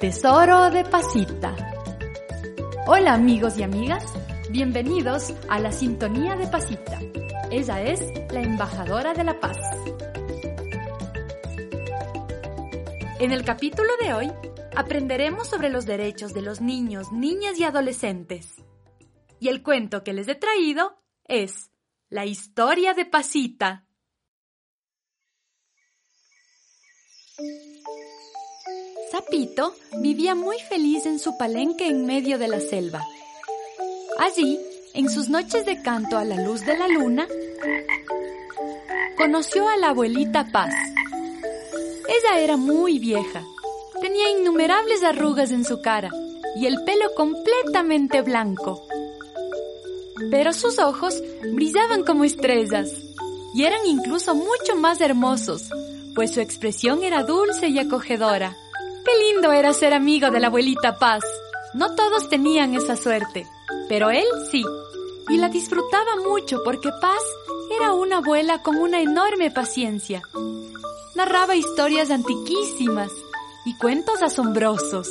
tesoro de Pasita. Hola amigos y amigas, bienvenidos a la sintonía de Pasita. Ella es la embajadora de la paz. En el capítulo de hoy aprenderemos sobre los derechos de los niños, niñas y adolescentes. Y el cuento que les he traído es La historia de Pasita. Zapito vivía muy feliz en su palenque en medio de la selva. Allí, en sus noches de canto a la luz de la luna, conoció a la abuelita Paz. Ella era muy vieja, tenía innumerables arrugas en su cara y el pelo completamente blanco. Pero sus ojos brillaban como estrellas y eran incluso mucho más hermosos, pues su expresión era dulce y acogedora. Qué lindo era ser amigo de la abuelita Paz. No todos tenían esa suerte, pero él sí. Y la disfrutaba mucho porque Paz era una abuela con una enorme paciencia. Narraba historias antiquísimas y cuentos asombrosos.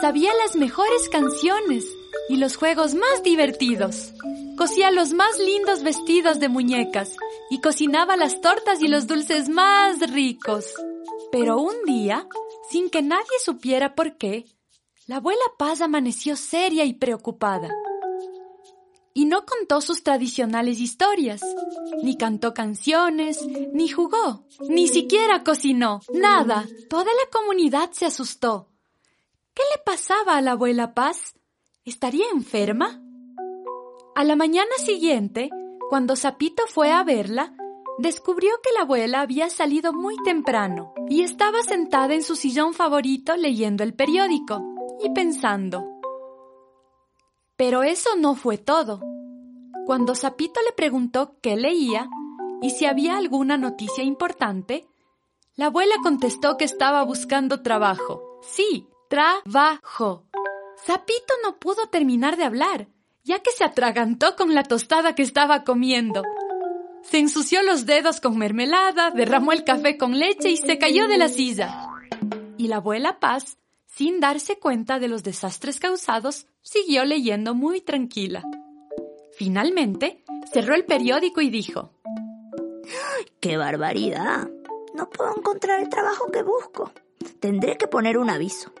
Sabía las mejores canciones y los juegos más divertidos. Cosía los más lindos vestidos de muñecas y cocinaba las tortas y los dulces más ricos. Pero un día, sin que nadie supiera por qué, la abuela Paz amaneció seria y preocupada. Y no contó sus tradicionales historias, ni cantó canciones, ni jugó, ni siquiera cocinó, nada. Toda la comunidad se asustó. ¿Qué le pasaba a la abuela Paz? ¿Estaría enferma? A la mañana siguiente, cuando Zapito fue a verla, descubrió que la abuela había salido muy temprano y estaba sentada en su sillón favorito leyendo el periódico y pensando. Pero eso no fue todo. Cuando Zapito le preguntó qué leía y si había alguna noticia importante, la abuela contestó que estaba buscando trabajo. Sí, trabajo. Zapito no pudo terminar de hablar, ya que se atragantó con la tostada que estaba comiendo se ensució los dedos con mermelada, derramó el café con leche y se cayó de la silla. Y la abuela Paz, sin darse cuenta de los desastres causados, siguió leyendo muy tranquila. Finalmente, cerró el periódico y dijo, ¡Qué barbaridad! No puedo encontrar el trabajo que busco. Tendré que poner un aviso.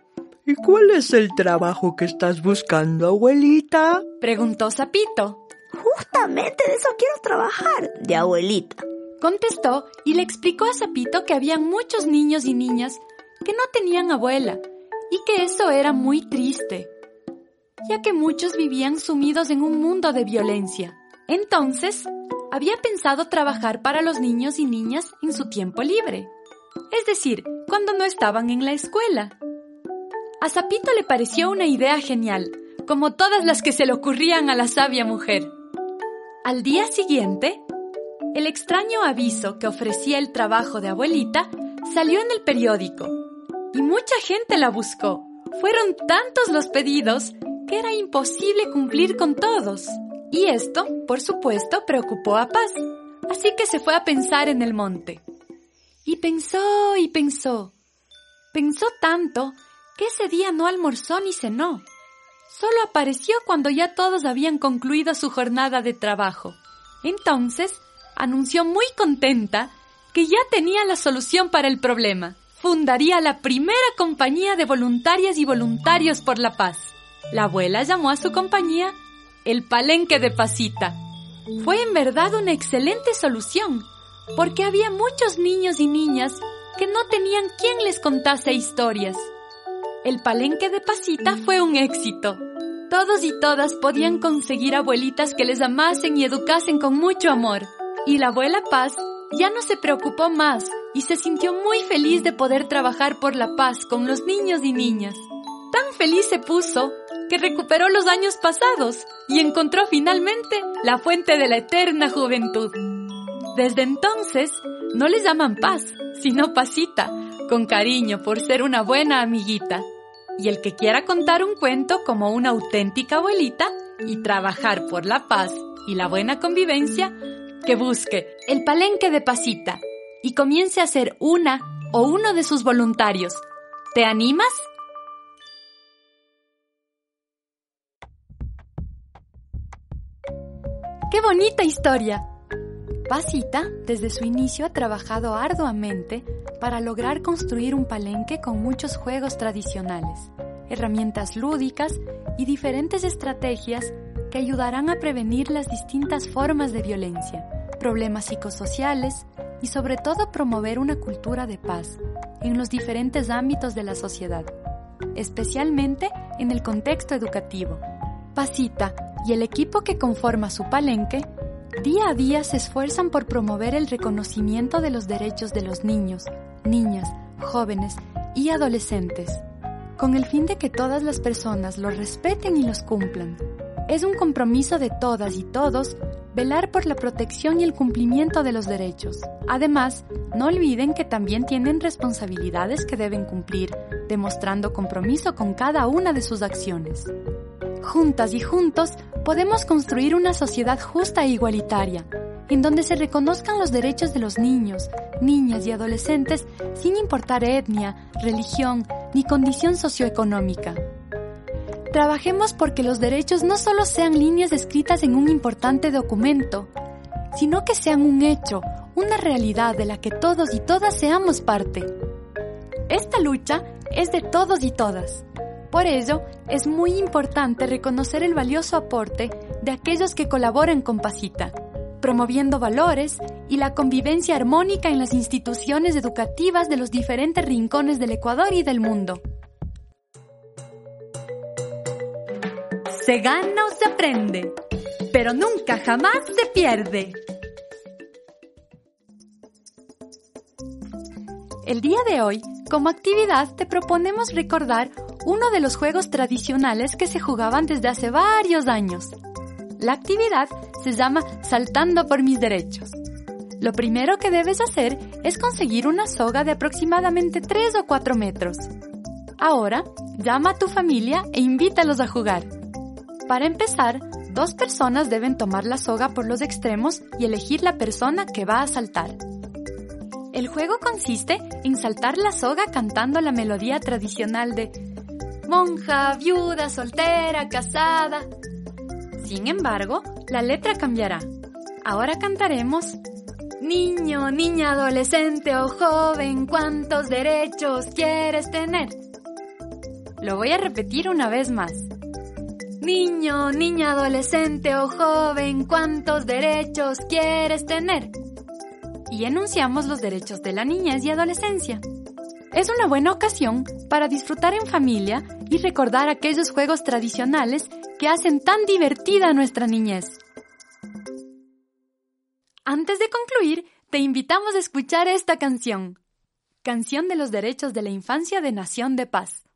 ¿Y cuál es el trabajo que estás buscando, abuelita? Preguntó Zapito. Justamente de eso quiero trabajar, de abuelita. Contestó y le explicó a Zapito que había muchos niños y niñas que no tenían abuela y que eso era muy triste, ya que muchos vivían sumidos en un mundo de violencia. Entonces, había pensado trabajar para los niños y niñas en su tiempo libre, es decir, cuando no estaban en la escuela. A Zapito le pareció una idea genial, como todas las que se le ocurrían a la sabia mujer. Al día siguiente, el extraño aviso que ofrecía el trabajo de abuelita salió en el periódico y mucha gente la buscó. Fueron tantos los pedidos que era imposible cumplir con todos. Y esto, por supuesto, preocupó a Paz, así que se fue a pensar en el monte. Y pensó y pensó. Pensó tanto que ese día no almorzó ni cenó solo apareció cuando ya todos habían concluido su jornada de trabajo. Entonces, anunció muy contenta que ya tenía la solución para el problema. Fundaría la primera compañía de voluntarias y voluntarios por la paz. La abuela llamó a su compañía el Palenque de Pasita. Fue en verdad una excelente solución, porque había muchos niños y niñas que no tenían quien les contase historias. El Palenque de Pasita fue un éxito. Todos y todas podían conseguir abuelitas que les amasen y educasen con mucho amor. Y la abuela Paz ya no se preocupó más y se sintió muy feliz de poder trabajar por la paz con los niños y niñas. Tan feliz se puso que recuperó los años pasados y encontró finalmente la fuente de la eterna juventud. Desde entonces, no le llaman paz, sino pasita, con cariño por ser una buena amiguita. Y el que quiera contar un cuento como una auténtica abuelita y trabajar por la paz y la buena convivencia, que busque el palenque de pasita y comience a ser una o uno de sus voluntarios. ¿Te animas? ¡Qué bonita historia! Pasita, desde su inicio, ha trabajado arduamente para lograr construir un palenque con muchos juegos tradicionales, herramientas lúdicas y diferentes estrategias que ayudarán a prevenir las distintas formas de violencia, problemas psicosociales y sobre todo promover una cultura de paz en los diferentes ámbitos de la sociedad, especialmente en el contexto educativo. Pasita y el equipo que conforma su palenque día a día se esfuerzan por promover el reconocimiento de los derechos de los niños, niñas, jóvenes y adolescentes, con el fin de que todas las personas los respeten y los cumplan. Es un compromiso de todas y todos velar por la protección y el cumplimiento de los derechos. Además, no olviden que también tienen responsabilidades que deben cumplir, demostrando compromiso con cada una de sus acciones. Juntas y juntos podemos construir una sociedad justa e igualitaria, en donde se reconozcan los derechos de los niños, niñas y adolescentes sin importar etnia, religión ni condición socioeconómica. Trabajemos porque los derechos no solo sean líneas escritas en un importante documento, sino que sean un hecho, una realidad de la que todos y todas seamos parte. Esta lucha es de todos y todas. Por ello, es muy importante reconocer el valioso aporte de aquellos que colaboran con Pasita, promoviendo valores y la convivencia armónica en las instituciones educativas de los diferentes rincones del Ecuador y del mundo. Se gana o se aprende, pero nunca jamás se pierde. El día de hoy, como actividad, te proponemos recordar uno de los juegos tradicionales que se jugaban desde hace varios años. La actividad se llama Saltando por mis derechos. Lo primero que debes hacer es conseguir una soga de aproximadamente 3 o 4 metros. Ahora, llama a tu familia e invítalos a jugar. Para empezar, dos personas deben tomar la soga por los extremos y elegir la persona que va a saltar. El juego consiste en saltar la soga cantando la melodía tradicional de monja, viuda, soltera, casada. Sin embargo, la letra cambiará. Ahora cantaremos Niño, niña, adolescente o joven, ¿cuántos derechos quieres tener? Lo voy a repetir una vez más. Niño, niña, adolescente o joven, ¿cuántos derechos quieres tener? Y enunciamos los derechos de la niñez y adolescencia. Es una buena ocasión para disfrutar en familia y recordar aquellos juegos tradicionales que hacen tan divertida nuestra niñez. Antes de concluir, te invitamos a escuchar esta canción, Canción de los Derechos de la Infancia de Nación de Paz.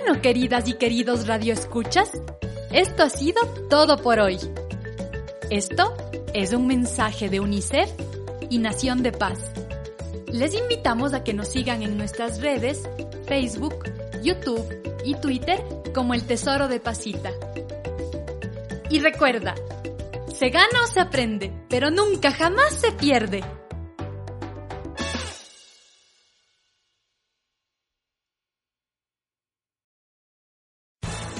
Bueno, queridas y queridos radioescuchas, esto ha sido todo por hoy. Esto es un mensaje de UNICEF y Nación de Paz. Les invitamos a que nos sigan en nuestras redes, Facebook, YouTube y Twitter como el Tesoro de Pasita. Y recuerda, se gana o se aprende, pero nunca jamás se pierde.